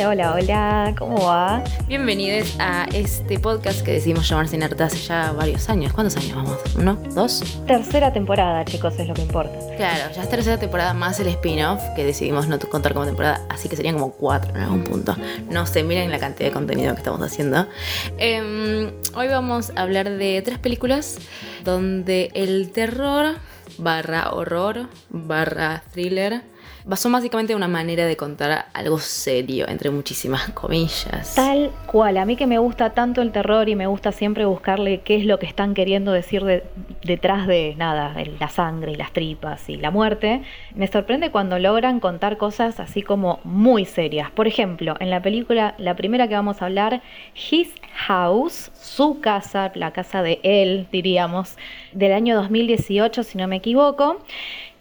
Hola, hola, hola, ¿cómo va? Bienvenidos a este podcast que decidimos llamar Cinearta hace ya varios años. ¿Cuántos años vamos? ¿Uno? ¿Dos? Tercera temporada, chicos, es lo que importa. Claro, ya es tercera temporada más el spin-off que decidimos no contar como temporada, así que serían como cuatro en algún punto. No sé, miren la cantidad de contenido que estamos haciendo. Em, hoy vamos a hablar de tres películas donde el terror barra horror barra thriller basó básicamente una manera de contar algo serio, entre muchísimas comillas. Tal cual, a mí que me gusta tanto el terror y me gusta siempre buscarle qué es lo que están queriendo decir de- detrás de nada, la sangre y las tripas y la muerte, me sorprende cuando logran contar cosas así como muy serias. Por ejemplo, en la película, la primera que vamos a hablar, His House, su casa, la casa de él, diríamos, del año 2018, si no me equivoco,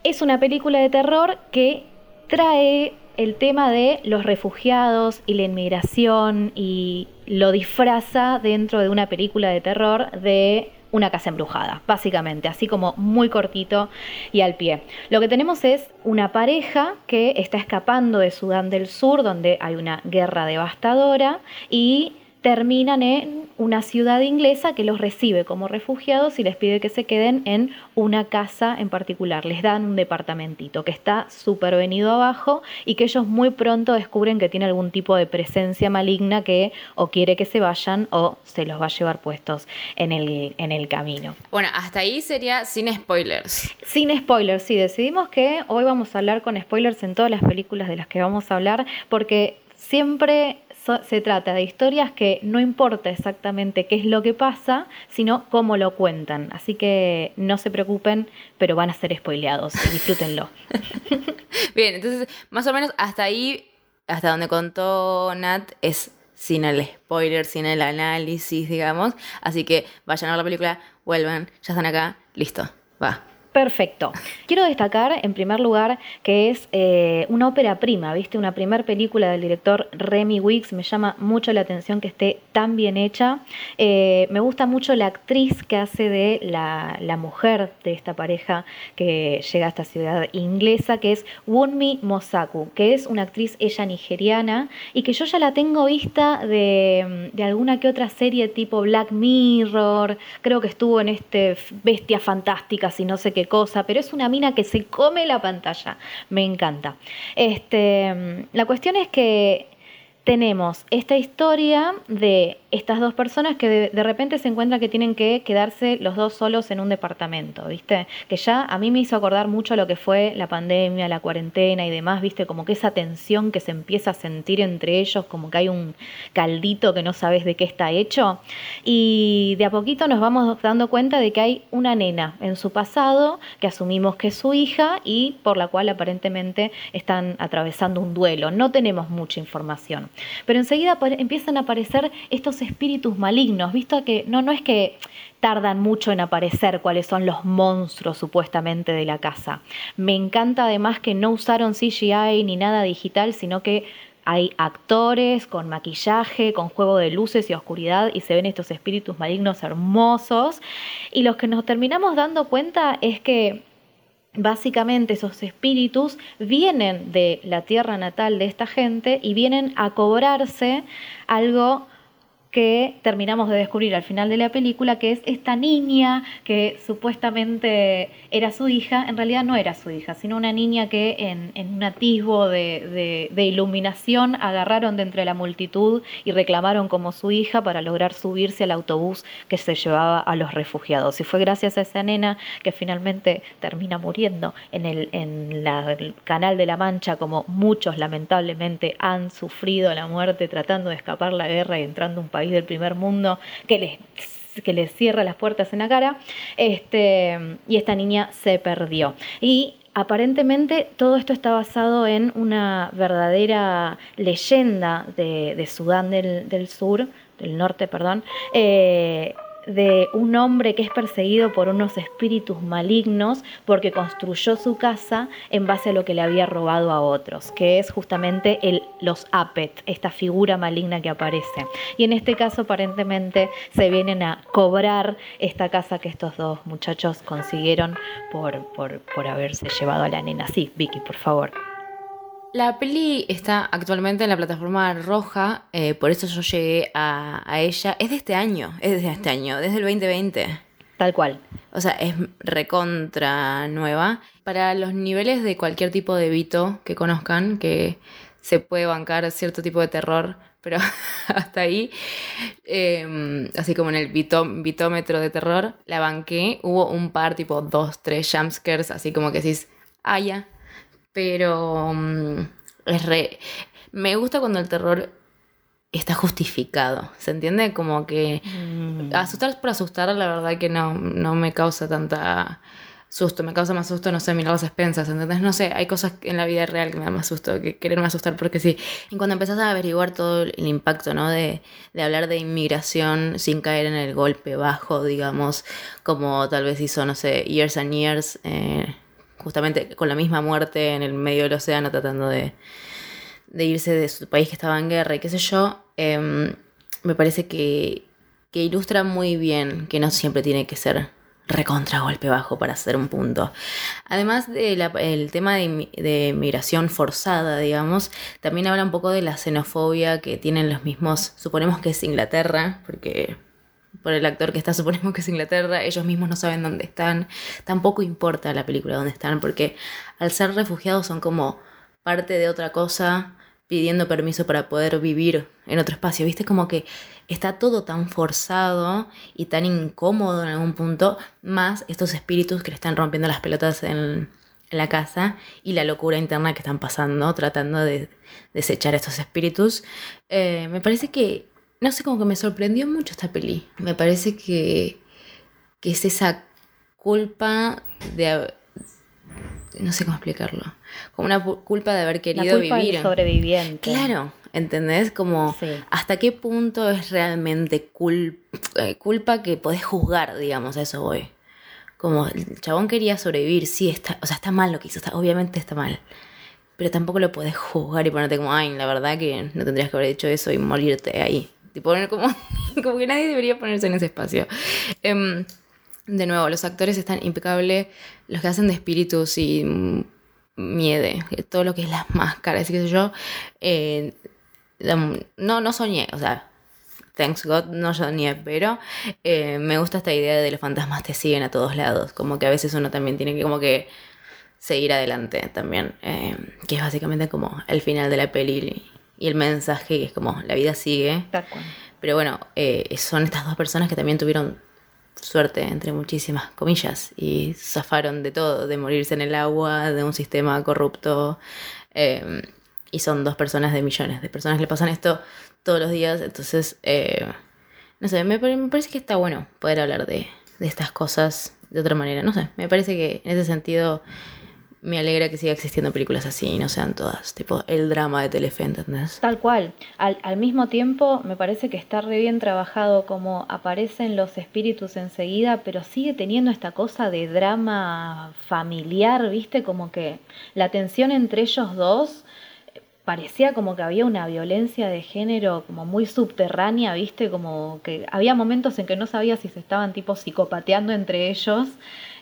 es una película de terror que trae el tema de los refugiados y la inmigración y lo disfraza dentro de una película de terror de una casa embrujada, básicamente, así como muy cortito y al pie. Lo que tenemos es una pareja que está escapando de Sudán del Sur, donde hay una guerra devastadora, y terminan en una ciudad inglesa que los recibe como refugiados y les pide que se queden en una casa en particular. Les dan un departamentito que está súper venido abajo y que ellos muy pronto descubren que tiene algún tipo de presencia maligna que o quiere que se vayan o se los va a llevar puestos en el, en el camino. Bueno, hasta ahí sería sin spoilers. Sin spoilers, sí, decidimos que hoy vamos a hablar con spoilers en todas las películas de las que vamos a hablar porque siempre so- se trata de historias que no importa exactamente qué es lo que pasa, sino cómo lo cuentan. Así que no se preocupen, pero van a ser spoileados disfrútenlo. Bien, entonces, más o menos hasta ahí, hasta donde contó Nat, es sin el spoiler, sin el análisis, digamos. Así que vayan a ver la película, vuelvan, ya están acá, listo, va. Perfecto. Quiero destacar, en primer lugar, que es eh, una ópera prima, ¿viste? Una primer película del director Remy Wiggs. Me llama mucho la atención que esté tan bien hecha. Eh, me gusta mucho la actriz que hace de la, la mujer de esta pareja que llega a esta ciudad inglesa, que es Wunmi Mosaku, que es una actriz ella nigeriana y que yo ya la tengo vista de, de alguna que otra serie tipo Black Mirror. Creo que estuvo en este Bestia Fantástica, si no sé qué cosa, pero es una mina que se come la pantalla. Me encanta. Este, la cuestión es que tenemos esta historia de estas dos personas que de, repente se encuentran que tienen que quedarse los dos solos en un departamento, ¿viste? Que ya a mí me hizo acordar mucho lo que fue la pandemia, la cuarentena y demás, ¿viste? Como que esa tensión que se empieza a sentir entre ellos, como que hay un caldito que no sabes de qué está hecho. Y de a poquito nos vamos dando cuenta de que hay una nena en su pasado que asumimos que es su hija y por la cual aparentemente están atravesando un duelo. No tenemos mucha información. Pero enseguida empiezan a aparecer estos espíritus malignos, visto que no, no es que tardan mucho en aparecer cuáles son los monstruos supuestamente de la casa. Me encanta además que no usaron CGI ni nada digital, sino que hay actores con maquillaje, con juego de luces y oscuridad y se ven estos espíritus malignos hermosos. Y los que nos terminamos dando cuenta es que Básicamente esos espíritus vienen de la tierra natal de esta gente y vienen a cobrarse algo que terminamos de descubrir al final de la película, que es esta niña que supuestamente era su hija, en realidad no era su hija, sino una niña que en, un atisbo de, iluminación agarraron de entre la multitud y reclamaron como su hija para lograr subirse al autobús que se llevaba a los refugiados. Y fue gracias a esa nena que finalmente termina muriendo en el, en el Canal de la Mancha, como muchos lamentablemente han sufrido la muerte tratando de escapar la guerra y entrando a un país del primer mundo que les que les cierra las puertas en la cara, este, y esta niña se perdió. Y aparentemente todo esto está basado en una verdadera leyenda de, Sudán del, del, Sur, del norte, perdón, eh, de un hombre que es perseguido por unos espíritus malignos porque construyó su casa en base a lo que le había robado a otros, que es justamente el, los Apet, esta figura maligna que aparece. Y en este caso aparentemente se vienen a cobrar esta casa que estos dos muchachos consiguieron por, por, por haberse llevado a la nena. Sí, Vicky, por favor. La peli está actualmente en la plataforma roja, eh, por eso yo llegué a, ella. Es de este año, es de este año, desde el 2020. Tal cual. O sea, es recontra nueva. Para los niveles de cualquier tipo de Vito que conozcan, que se puede bancar cierto tipo de terror, pero hasta ahí, em, así como en el vitómetro de terror, la banqué. Hubo un par, tipo dos, tres jumpscares, así como que decís, ah, ya, pero mm, es re... Me gusta cuando el terror está justificado, ¿se entiende? Como que mm. asustar por asustar, la verdad que no, no me causa tanta susto, me causa más susto, no sé, mirar las expensas, ¿entendés? No sé, hay cosas en la vida real que me dan más susto que quererme asustar porque sí. Y cuando empezás a averiguar todo el impacto, ¿no? De, de hablar de inmigración sin caer en el golpe bajo, digamos, como tal vez hizo, no sé, Years and Years, eh, justamente con la misma muerte en el medio del océano tratando de, irse de su país que estaba en guerra y qué sé yo, em, me parece que, ilustra muy bien que no siempre tiene que ser recontra golpe bajo para hacer un punto. Además del tema de, de, migración forzada, digamos, también habla un poco de la xenofobia que tienen los mismos, suponemos que es Inglaterra, porque por el actor que está, suponemos que es Inglaterra, ellos mismos no saben dónde están, tampoco importa la película dónde están, porque al ser refugiados son como parte de otra cosa, pidiendo permiso para poder vivir en otro espacio, viste como que está todo tan forzado y tan incómodo en algún punto, más estos espíritus que le están rompiendo las pelotas en, la casa y la locura interna que están pasando, tratando de desechar estos espíritus. Eh, me parece que no sé, como que me sorprendió mucho esta peli. Me parece que, que es esa culpa de... No sé cómo explicarlo. Como una culpa de haber querido La culpa vivir. Del sobreviviente. Claro, ¿entendés? Como hasta qué punto es realmente eh, culpa que podés juzgar, digamos, a eso voy. Como el chabón quería sobrevivir, sí, está, o sea, está mal lo que hizo, obviamente está mal pero tampoco lo podés juzgar y ponerte como, ay, la verdad que no tendrías que haber hecho eso y morirte ahí. Tipo, como, como que nadie debería ponerse en ese espacio. Em, de nuevo, los actores están impecables, los que hacen de espíritus y miede, todo lo que es las máscaras y qué sé yo. Eh, no, no soñé, o sea, thanks God, no soñé, pero eh, me gusta esta idea de los fantasmas te siguen a todos lados, como que a veces uno también tiene que como que seguir adelante también, eh, que es básicamente como el final de la peli y el mensaje que es como la vida sigue. Pero bueno, eh, son estas dos personas que también tuvieron suerte, entre muchísimas comillas, y zafaron de todo, de morirse en el agua, de un sistema corrupto. Eh, y son dos personas de millones de personas que le pasan esto todos los días. Entonces, eh, no sé, me, me, parece que está bueno poder hablar de, de estas cosas de otra manera. No sé, me parece que en ese sentido me alegra que siga existiendo películas así y no sean todas, tipo el drama de Telefe, ¿entendés? Tal cual. Al, al, mismo tiempo, me parece que está re bien trabajado como aparecen los espíritus enseguida, pero sigue teniendo esta cosa de drama familiar, ¿viste? Como que la tensión entre ellos dos parecía como que había una violencia de género como muy subterránea, ¿viste? Como que había momentos en que no sabía si se estaban tipo psicopateando entre ellos.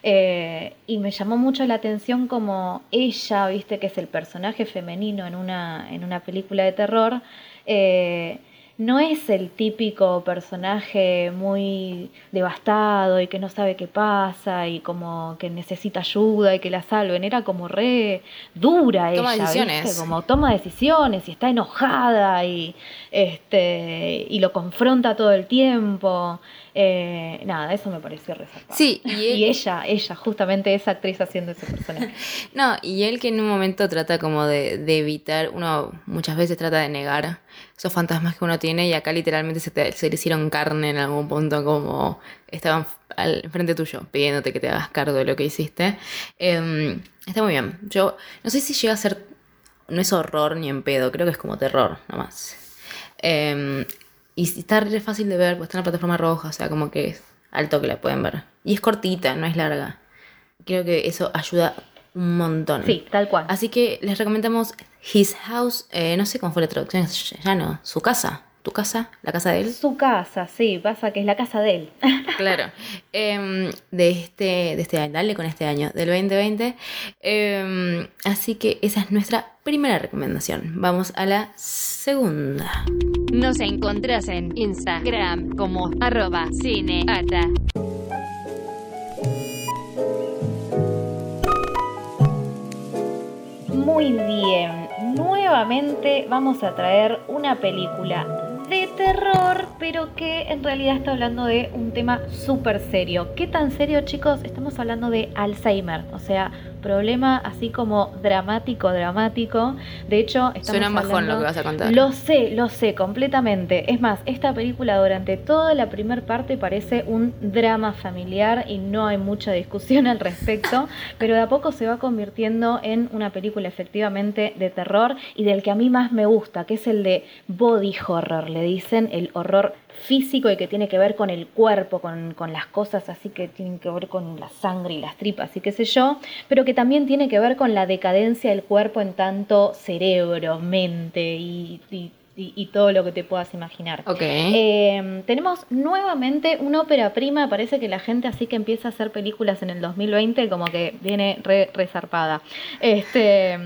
Eh, y me llamó mucho la atención como ella, viste, que es el personaje femenino en una, en una película de terror, eh, no es el típico personaje muy devastado y que no sabe qué pasa y como que necesita ayuda y que la salven. Era como re dura Toma ella, decisiones. ¿viste? Como toma decisiones y está enojada y, este, y lo confronta todo el tiempo. Eh, nada, eso me pareció resaltable. Sí, y ella, ella, justamente esa actriz haciendo ese personaje. No, y él que en un momento trata como de, de evitar, uno muchas veces trata de negar esos fantasmas que uno tiene y acá literalmente se, te- se le hicieron carne en algún punto como estaban al frente tuyo pidiéndote que te hagas cargo de lo que hiciste. Em, está muy bien. Yo no sé si llega a ser, no es horror ni en pedo, creo que es como terror nomás. Em, y si- está re fácil de ver, pues está en la plataforma roja, o sea, como que es alto que la pueden ver. Y es cortita, no es larga. Creo que eso ayuda un montón. Sí, tal cual. Así que les recomendamos His House, eh, no sé cómo fue la traducción, ya no, su casa, tu casa, la casa de él. Su casa, sí, pasa que es la casa de él. Claro, Em, de este, de este año, dale con este año, del 2020. Em, así que esa es nuestra primera recomendación. Vamos a la segunda. Nos encontrás en Instagram como arroba cineata. Muy bien, nuevamente vamos a traer una película de terror, pero que en realidad está hablando de un tema súper serio. ¿Qué tan serio, chicos? Estamos hablando de Alzheimer, o sea, problema así como dramático, dramático. De hecho, estamos Suena bajón hablando- lo que vas a contar. Lo sé, lo sé, completamente. Es más, esta película durante toda la primera parte parece un drama familiar y no hay mucha discusión al respecto, pero de a poco se va convirtiendo en una película efectivamente de terror y del que a mí más me gusta, que es el de body horror, le dicen, el horror físico y que tiene que ver con el cuerpo, con, con las cosas así que tienen que ver con la sangre y las tripas y qué sé yo, pero que también tiene que ver con la decadencia del cuerpo en tanto cerebro, mente y, y- y- y todo lo que te puedas imaginar. Ok. Eh, tenemos nuevamente una ópera prima, parece que la gente así que empieza a hacer películas en el 2020 como que viene re, resarpada. Este,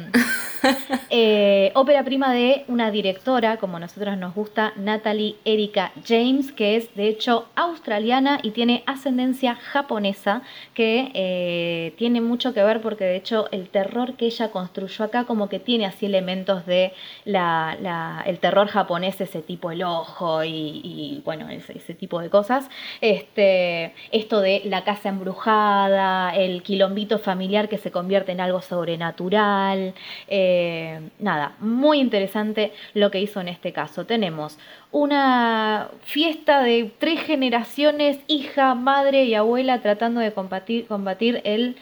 eh, ópera prima de una directora, como a nosotros nos gusta, Natalie Erika James, que es de hecho australiana y tiene ascendencia japonesa, que eh, tiene mucho que ver porque de hecho el terror que ella construyó acá como que tiene así elementos de la, la- el terror japonés, ese tipo el ojo y, bueno, ese, ese tipo de cosas. Este, esto de la casa embrujada, el quilombito familiar que se convierte en algo sobrenatural. eh, nada, muy interesante lo que hizo en este caso. Tenemos una fiesta de tres generaciones, hija, madre y abuela, tratando de combatir, combatir el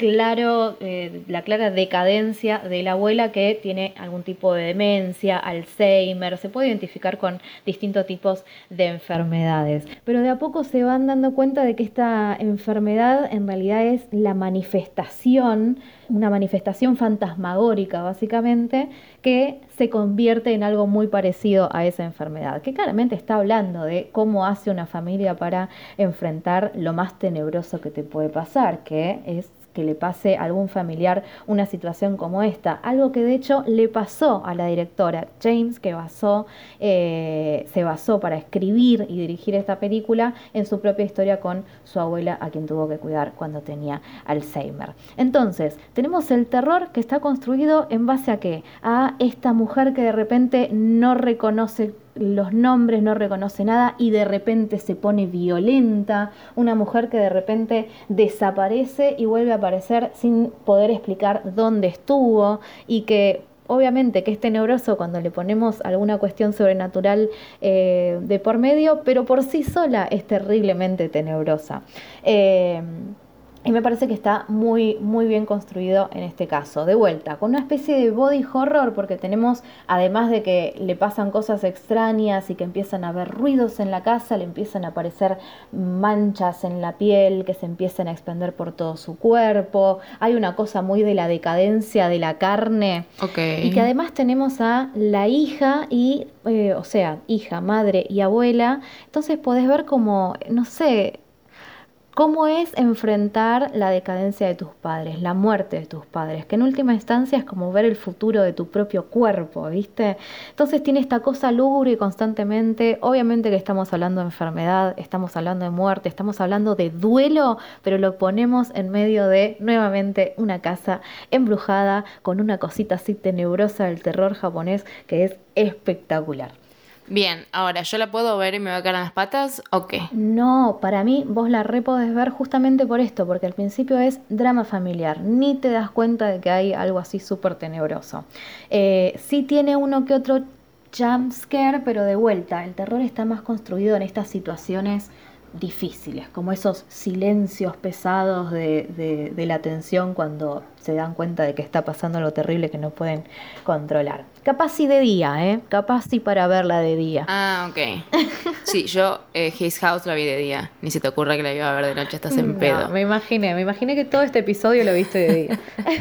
claro, eh, la clara decadencia de la abuela que tiene algún tipo de demencia, Alzheimer, se puede identificar con distintos tipos de enfermedades. Pero de a poco se van dando cuenta de que esta enfermedad en realidad es la manifestación, una manifestación fantasmagórica básicamente, que se convierte en algo muy parecido a esa enfermedad, que claramente está hablando de cómo hace una familia para enfrentar lo más tenebroso que te puede pasar, que es que le pase a algún familiar una situación como esta. Algo que de hecho le pasó a la directora James, que basó, eh, se basó para escribir y dirigir esta película en su propia historia con su abuela, a quien tuvo que cuidar cuando tenía Alzheimer. Entonces, tenemos el terror que está construido en base a qué? A esta mujer que de repente no reconoce los nombres, no reconoce nada y de repente se pone violenta, una mujer que de repente desaparece y vuelve a aparecer sin poder explicar dónde estuvo y que obviamente que es tenebroso cuando le ponemos alguna cuestión sobrenatural eh, de por medio, pero por sí sola es terriblemente tenebrosa. Eh, y me parece que está muy, muy bien construido en este caso. De vuelta, con una especie de body horror, porque tenemos, además de que le pasan cosas extrañas y que empiezan a haber ruidos en la casa, le empiezan a aparecer manchas en la piel que se empiezan a expandir por todo su cuerpo. Hay una cosa muy de la decadencia de la carne. Y que además tenemos a la hija y, eh, o sea, hija, madre y abuela. Entonces podés ver como, no sé, ¿Cómo es enfrentar la decadencia de tus padres, la muerte de tus padres? Que en última instancia es como ver el futuro de tu propio cuerpo, ¿viste? Entonces tiene esta cosa lúgubre constantemente. Obviamente que estamos hablando de enfermedad, estamos hablando de muerte, estamos hablando de duelo, pero lo ponemos en medio de, nuevamente, una casa embrujada con una cosita así tenebrosa del terror japonés que es espectacular. Bien, ahora, ¿yo la puedo ver y me va a caer en las patas o qué? No, para mí vos la re podés ver justamente por esto, porque al principio es drama familiar, ni te das cuenta de que hay algo así súper tenebroso. Eh, sí tiene uno que otro jump scare, pero de vuelta, el terror está más construido en estas situaciones difíciles, como esos silencios pesados de, de, la tensión cuando se dan cuenta de que está pasando lo terrible que no pueden controlar. Capaz sí de día, ¿eh? Capaz sí para verla de día. Ah, ok. Sí, yo eh, His House la vi de día. Ni se te ocurra que la iba a ver de noche, estás en pedo. Me imaginé, me imaginé que todo este episodio lo viste de día.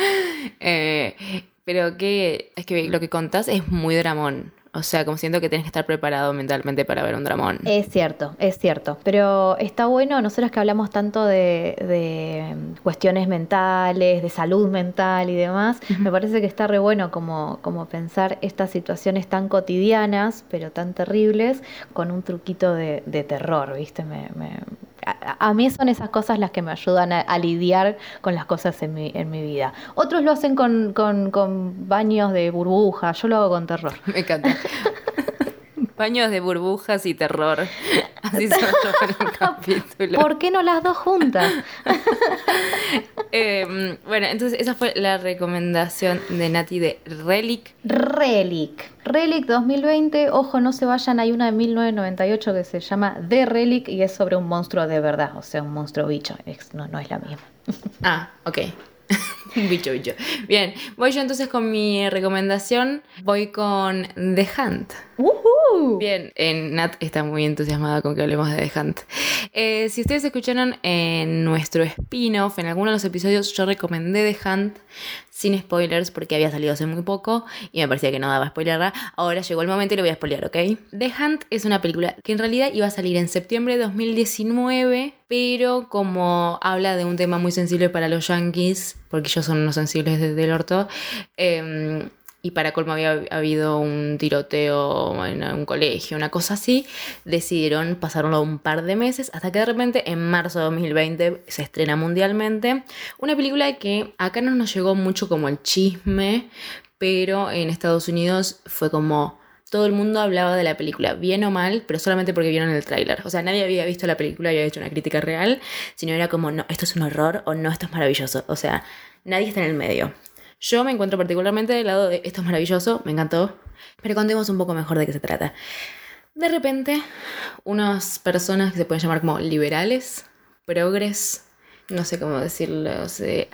eh, pero que es que lo que contás es muy dramón. O sea, como siento que tienes que estar preparado mentalmente para ver un dramón. Es cierto, es cierto. Pero está bueno, nosotros que hablamos tanto de, de cuestiones mentales, de salud mental y demás, me parece que está re bueno como, como pensar estas situaciones tan cotidianas, pero tan terribles, con un truquito de, de terror, ¿viste? Me, me, a, mí son esas cosas las que me ayudan a, lidiar con las cosas en mi, en mi vida. Otros lo hacen con, con, con baños de burbuja, yo lo hago con terror. Me encanta. Baños de burbujas y terror. Así se llama el capítulo. ¿Por qué no las dos juntas? eh, bueno, entonces esa fue la recomendación de Nati de Relic. Relic. Relic 2020, ojo, no se vayan, hay una de 1998 que se llama The Relic y es sobre un monstruo de verdad, o sea, un monstruo bicho. no, no es la misma. ah, ok. bicho, bicho. Bien, voy yo entonces con mi recomendación. Voy con The Hunt. Bien, Nat está muy entusiasmada con que hablemos de The Hunt. Eh, si ustedes escucharon en nuestro spin-off, en alguno de los episodios, yo recomendé The Hunt sin spoilers porque había salido hace muy poco y me parecía que no daba spoilerla. Ahora llegó el momento y lo voy a spoilear, ¿ok? The Hunt es una película que en realidad iba a salir en septiembre de 2019, pero como habla de un tema muy sensible para los yankees, porque ellos son unos sensibles desde el orto, eh, y para colmo había habido un tiroteo en un colegio, una cosa así, decidieron pasarlo un par de meses hasta que de repente en marzo de 2020 se estrena mundialmente una película que acá no nos llegó mucho como el chisme, pero en Estados Unidos fue como todo el mundo hablaba de la película, bien o mal, pero solamente porque vieron el tráiler. O sea, nadie había visto la película y había hecho una crítica real, sino era como, no, esto es un horror o no, esto es maravilloso. O sea, nadie está en el medio. Yo me encuentro particularmente del lado de esto es maravilloso, me encantó, pero contemos un poco mejor de qué se trata. De repente, unas personas que se pueden llamar como liberales, progres, no sé cómo decirlo,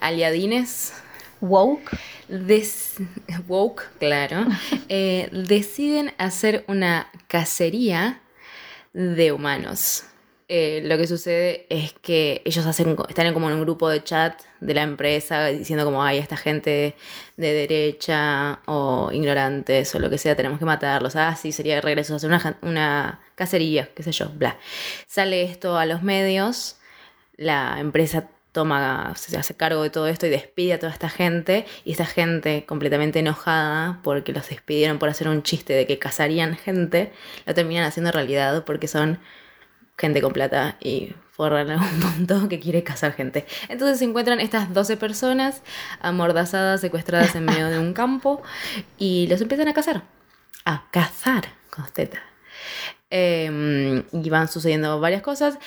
aliadines. Woke. woke, claro. Eh, deciden hacer una cacería de humanos. Eh, lo que sucede es que ellos hacen, están como en un grupo de chat de la empresa diciendo como, hay esta gente de derecha o ignorantes o lo que sea, tenemos que matarlos. Ah, sí, sería de regreso hacer una, una cacería, qué sé yo, bla. Sale esto a los medios, la empresa toma, se hace cargo de todo esto y despide a toda esta gente. Y esta gente completamente enojada porque los despidieron por hacer un chiste de que cazarían gente, lo terminan haciendo realidad porque son gente con plata y forran a un punto que quiere cazar gente. Entonces se encuentran estas 12 personas amordazadas, secuestradas en medio de un campo y los empiezan a cazar. A cazar con teta. Em, y van sucediendo varias cosas.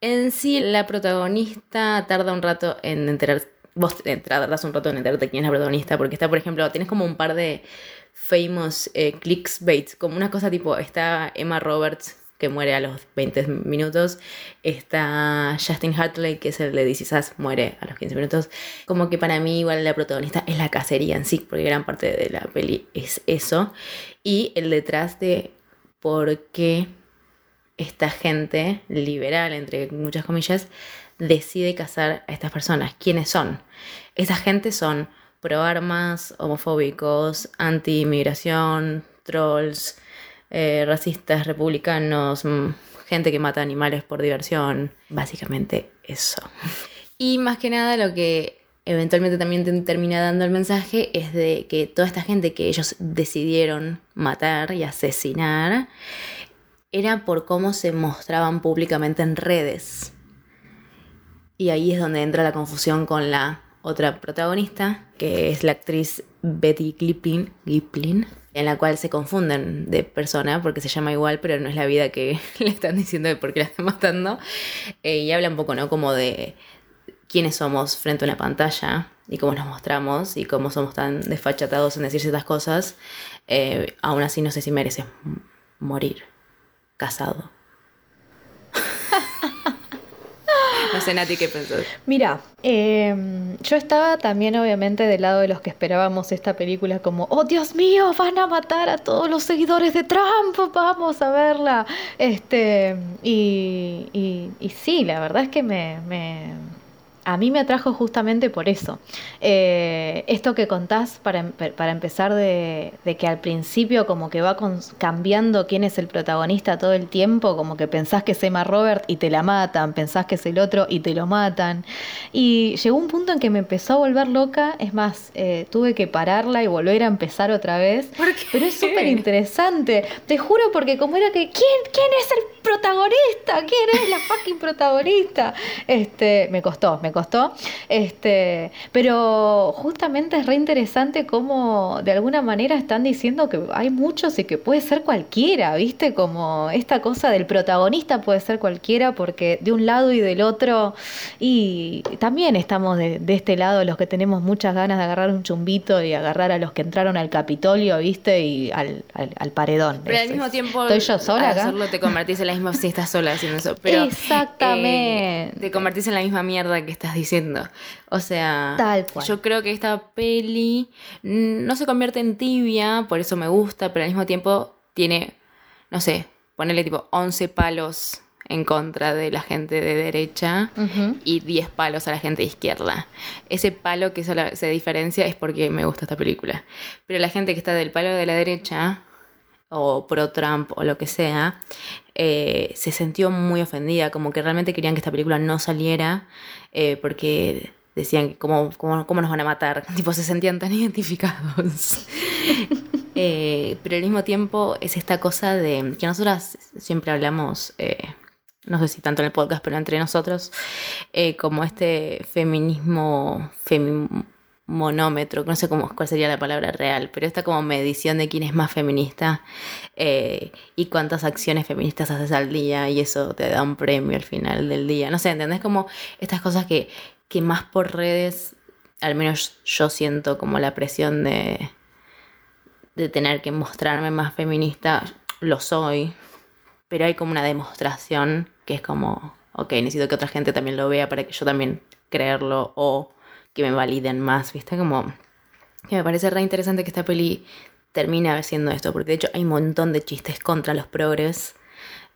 En sí, la protagonista tarda un rato en enterarse. Vos tardas un rato en enterarte quién es la protagonista, porque está, por ejemplo, tienes como un par de famous eh, clickbait, como una cosa tipo, está Emma Roberts que muere a los 20 minutos. Está Justin Hartley, que es el de This muere a los 15 minutos. Como que para mí igual la protagonista es la cacería en sí, porque gran parte de la peli es eso. Y el detrás de por qué esta gente liberal, entre muchas comillas, decide cazar a estas personas. ¿Quiénes son? Esa gente son pro armas, homofóbicos, anti-inmigración, trolls, eh, racistas, republicanos, mm, gente que mata animales por diversión, básicamente eso. Y más que nada lo que eventualmente también te termina dando el mensaje es de que toda esta gente que ellos decidieron matar y asesinar era por cómo se mostraban públicamente en redes. Y ahí es donde entra la confusión con la otra protagonista, que es la actriz Betty Giplin, Giplin en la cual se confunden de persona porque se llama igual, pero no es la vida que le están diciendo de por qué la están matando. Eh, y habla un poco, ¿no? Como de quiénes somos frente a una pantalla y cómo nos mostramos y cómo somos tan desfachatados en decir ciertas cosas. Eh, aún así, no sé si mereces morir casado. ¿Qué pensás? Mira, em, yo estaba también obviamente del lado de los que esperábamos esta película como, oh Dios mío, van a matar a todos los seguidores de Trump, vamos a verla. Este, y, y, y sí, la verdad es que me a mí me atrajo justamente por eso. Eh, esto que contás para, para empezar de, que al principio como que va cambiando quién es el protagonista todo el tiempo, como que pensás que es Emma Robert y te la matan, pensás que es el otro y te lo matan. Y llegó un punto en que me empezó a volver loca, es más, eh, tuve que pararla y volver a empezar otra vez. Pero es súper interesante, te juro porque como era que, ¿quién, quién es el protagonista? ¿Quién es la fucking protagonista? Este, me costó, me costó. Este, pero justamente es re interesante cómo de alguna manera están diciendo que hay muchos y que puede ser cualquiera, ¿viste? Como esta cosa del protagonista puede ser cualquiera porque de un lado y del otro, y también estamos de, este lado los que tenemos muchas ganas de agarrar un chumbito y agarrar a los que entraron al Capitolio, ¿viste? Y al, al, paredón. Pero al mismo tiempo, ¿estoy yo sola acá? hacerlo te convertís en la misma si estás sola haciendo eso. Pero, Exactamente. Eh, te convertís en la misma mierda que estás diciendo. O sea, yo creo que esta peli no se convierte en tibia, por eso me gusta, pero al mismo tiempo tiene, no sé, ponerle tipo 11 palos en contra de la gente de derecha y 10 palos a la gente de izquierda. Ese palo que se diferencia es porque me gusta esta película. Pero la gente que está del palo de la derecha o pro Trump o lo que sea, eh, se sintió muy ofendida, como que realmente querían que esta película no saliera eh, porque decían ¿cómo, cómo, cómo nos van a matar, tipo se sentían tan identificados. Eh, pero al mismo tiempo es esta cosa de que nosotras siempre hablamos, no sé si tanto en el podcast, pero entre nosotros, como este feminismo, monómetro, no sé cómo, cuál sería la palabra real, pero esta como medición de quién es más feminista eh, y cuántas acciones feministas haces al día y eso te da un premio al final del día. No sé, ¿entendés? Como estas cosas que, que más por redes, al menos yo siento como la presión de, de tener que mostrarme más feminista, lo soy, pero hay como una demostración que es como, ok, necesito que otra gente también lo vea para que yo también creerlo o que me validen más, ¿viste? Como que me parece re interesante que esta peli termine haciendo esto, porque de hecho hay un montón de chistes contra los progres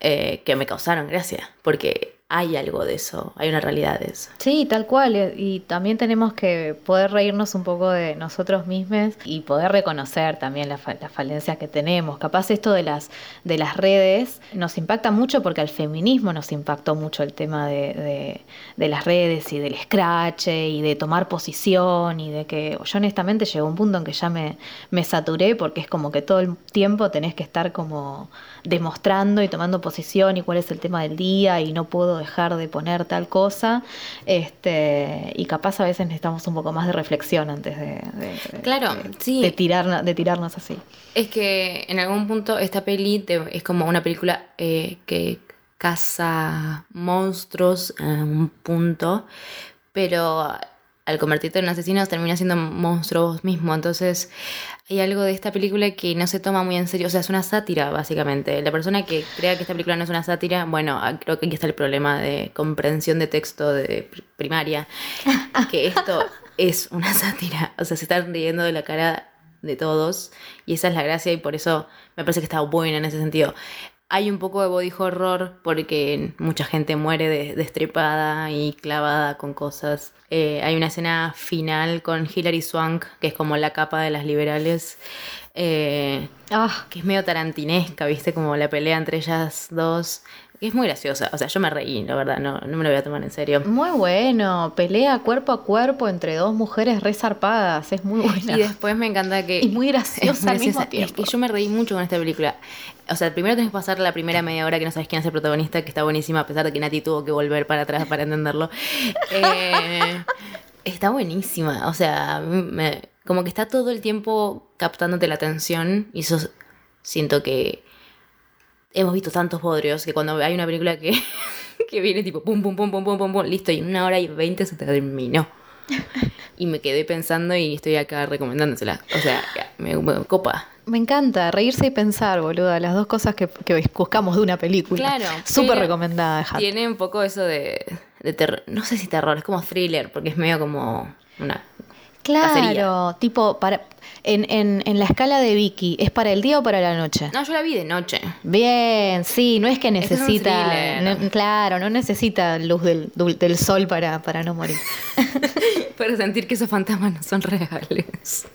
eh, que me causaron gracia, porque hay algo de eso, hay una realidad de eso. Sí, tal cual, eh, y también tenemos que poder reírnos un poco de nosotros mismos y poder reconocer también las, falencias que tenemos. Capaz esto de las, de las redes nos impacta mucho porque al feminismo nos impactó mucho el tema de, de, las redes y del scratch y de tomar posición y de que yo honestamente llegó un punto en que ya me, me saturé porque es como que todo el tiempo tenés que estar como demostrando y tomando posición y cuál es el tema del día y no puedo dejar de poner tal cosa. Este, y capaz a veces necesitamos un poco más de reflexión antes de, claro, sí. de, tirar, de tirarnos así. Es que en algún punto esta peli es como una película eh, que caza monstruos en un punto, pero al convertirte en asesino termina siendo monstruo vos mismo. Entonces hay algo de esta película que no se toma muy en serio. O sea, es una sátira, básicamente. La persona que crea que esta película no es una sátira, bueno, ah, creo que aquí está el problema de comprensión de texto de primaria. Que esto es una sátira. O sea, se están riendo de la cara de todos. Y esa es la gracia y por eso me parece que está buena en ese sentido. Hay un poco de body horror porque mucha gente muere de- destripada y clavada con cosas. Eh, hay una escena final con Hilary Swank, que es como la capa de las liberales, eh, Ah, que es medio tarantinesca, ¿viste? Como la pelea entre ellas dos. Es muy graciosa. O sea, yo me reí, la verdad, no, no me lo voy a tomar en serio. muy bueno. Pelea cuerpo a cuerpo entre dos mujeres resarpadas. Es muy buena. Y después me encanta que. Y muy graciosa es muy al mismo graciosa. tiempo. Es que yo me reí mucho con esta película. O sea, primero tenés que pasar la primera media hora que no sabes quién es el protagonista, que está buenísima, a pesar de que Nati tuvo que volver para atrás para entenderlo. Eh, está buenísima. O sea, me- como que está todo el tiempo captándote la atención. Y eso siento que hemos visto tantos bodrios que cuando hay una película que, que viene tipo pum, pum, pum, pum, pum, pum, pum, listo, y en una hora y veinte se terminó. Y me quedé pensando y estoy acá recomendándosela. O sea, me, me copa. Me encanta reírse y pensar, boluda. Las dos cosas que, que buscamos de una película. Claro, Súper recomendada, Hat. Tiene un poco eso de, de terror. No sé si terror, es como thriller, porque es medio como una. Claro, cacería. tipo, para, en, en, en la escala de Vicky, ¿es para el día o para la noche? No, yo la vi de noche. Bien, sí, no es que Este es necesita, no- claro, no necesita luz del, del- del sol para, para no morir. Para sentir que esos fantasmas no son reales.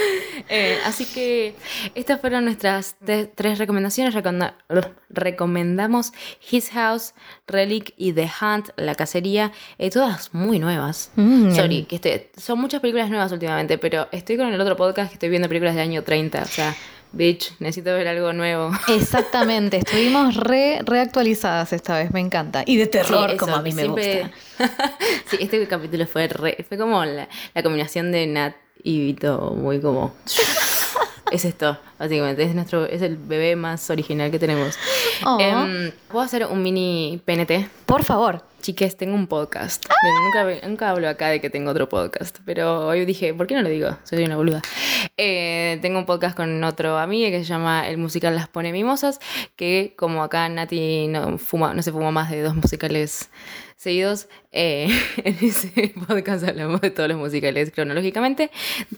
Eh, así que estas fueron nuestras tres recomendaciones. Recomendamos His House, Relic y The Hunt, La Cacería, eh, todas muy nuevas. Mm, Sorry, que este- son muchas películas nuevas últimamente, pero estoy con el otro podcast que estoy viendo películas del año 30. O sea, bitch, necesito ver algo nuevo. Exactamente, estuvimos re reactualizadas esta vez, me encanta. Y de terror, Sí, como a mí me siempre- gusta. sí, este capítulo fue re- fue como la, la combinación de Nat y Vito, muy como es esto, básicamente, es nuestro es el bebé más original que tenemos. Oh. Em, Puedo hacer un mini PNT. Por favor. Chiques, tengo un podcast. Yo Nunca, nunca hablo acá de que tengo otro podcast, pero hoy dije, ¿por qué no lo digo? Soy una boluda. Eh, tengo un podcast con otro amigo que se llama El musical Las Pone Mimosas, que como acá Nati no, fuma, no se fuma más de dos musicales seguidos, eh, en ese podcast hablamos de todos los musicales cronológicamente,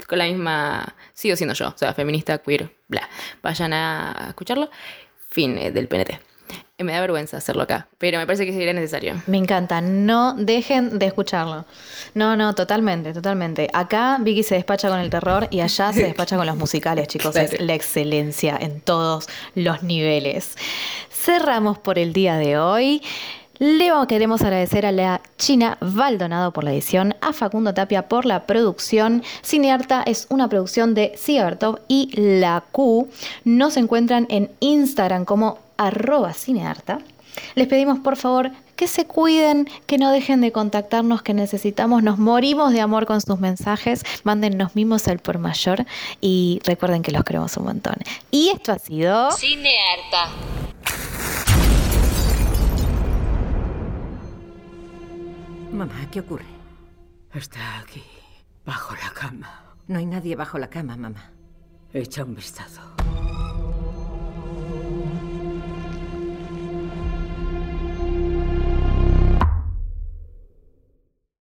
con la misma, sigo siendo yo, o sea, feminista, queer, bla. Vayan a escucharlo. Fin eh, del PNT. Eh, Me da vergüenza hacerlo acá, pero me parece que sería necesario. Me encanta, no dejen de escucharlo. No, no, totalmente, totalmente. Acá Vicky se despacha con el terror y allá se despacha con los musicales, chicos. Es la excelencia en todos los niveles. Cerramos por el día de hoy. Le queremos agradecer a la China Baldonado por la edición, a Facundo Tapia por la producción. Cinearta es una producción de Cibertop y La Q. Nos encuentran en Instagram como arroba cinearta. Les pedimos por favor que se cuiden, que no dejen de contactarnos, que necesitamos, nos morimos de amor con sus mensajes, mándennos mimos al por mayor y recuerden que los queremos un montón. Y esto ha sido... Cinearta. Mamá, ¿qué ocurre? Está aquí, bajo la cama. No hay nadie bajo la cama, mamá. Echa un vistazo.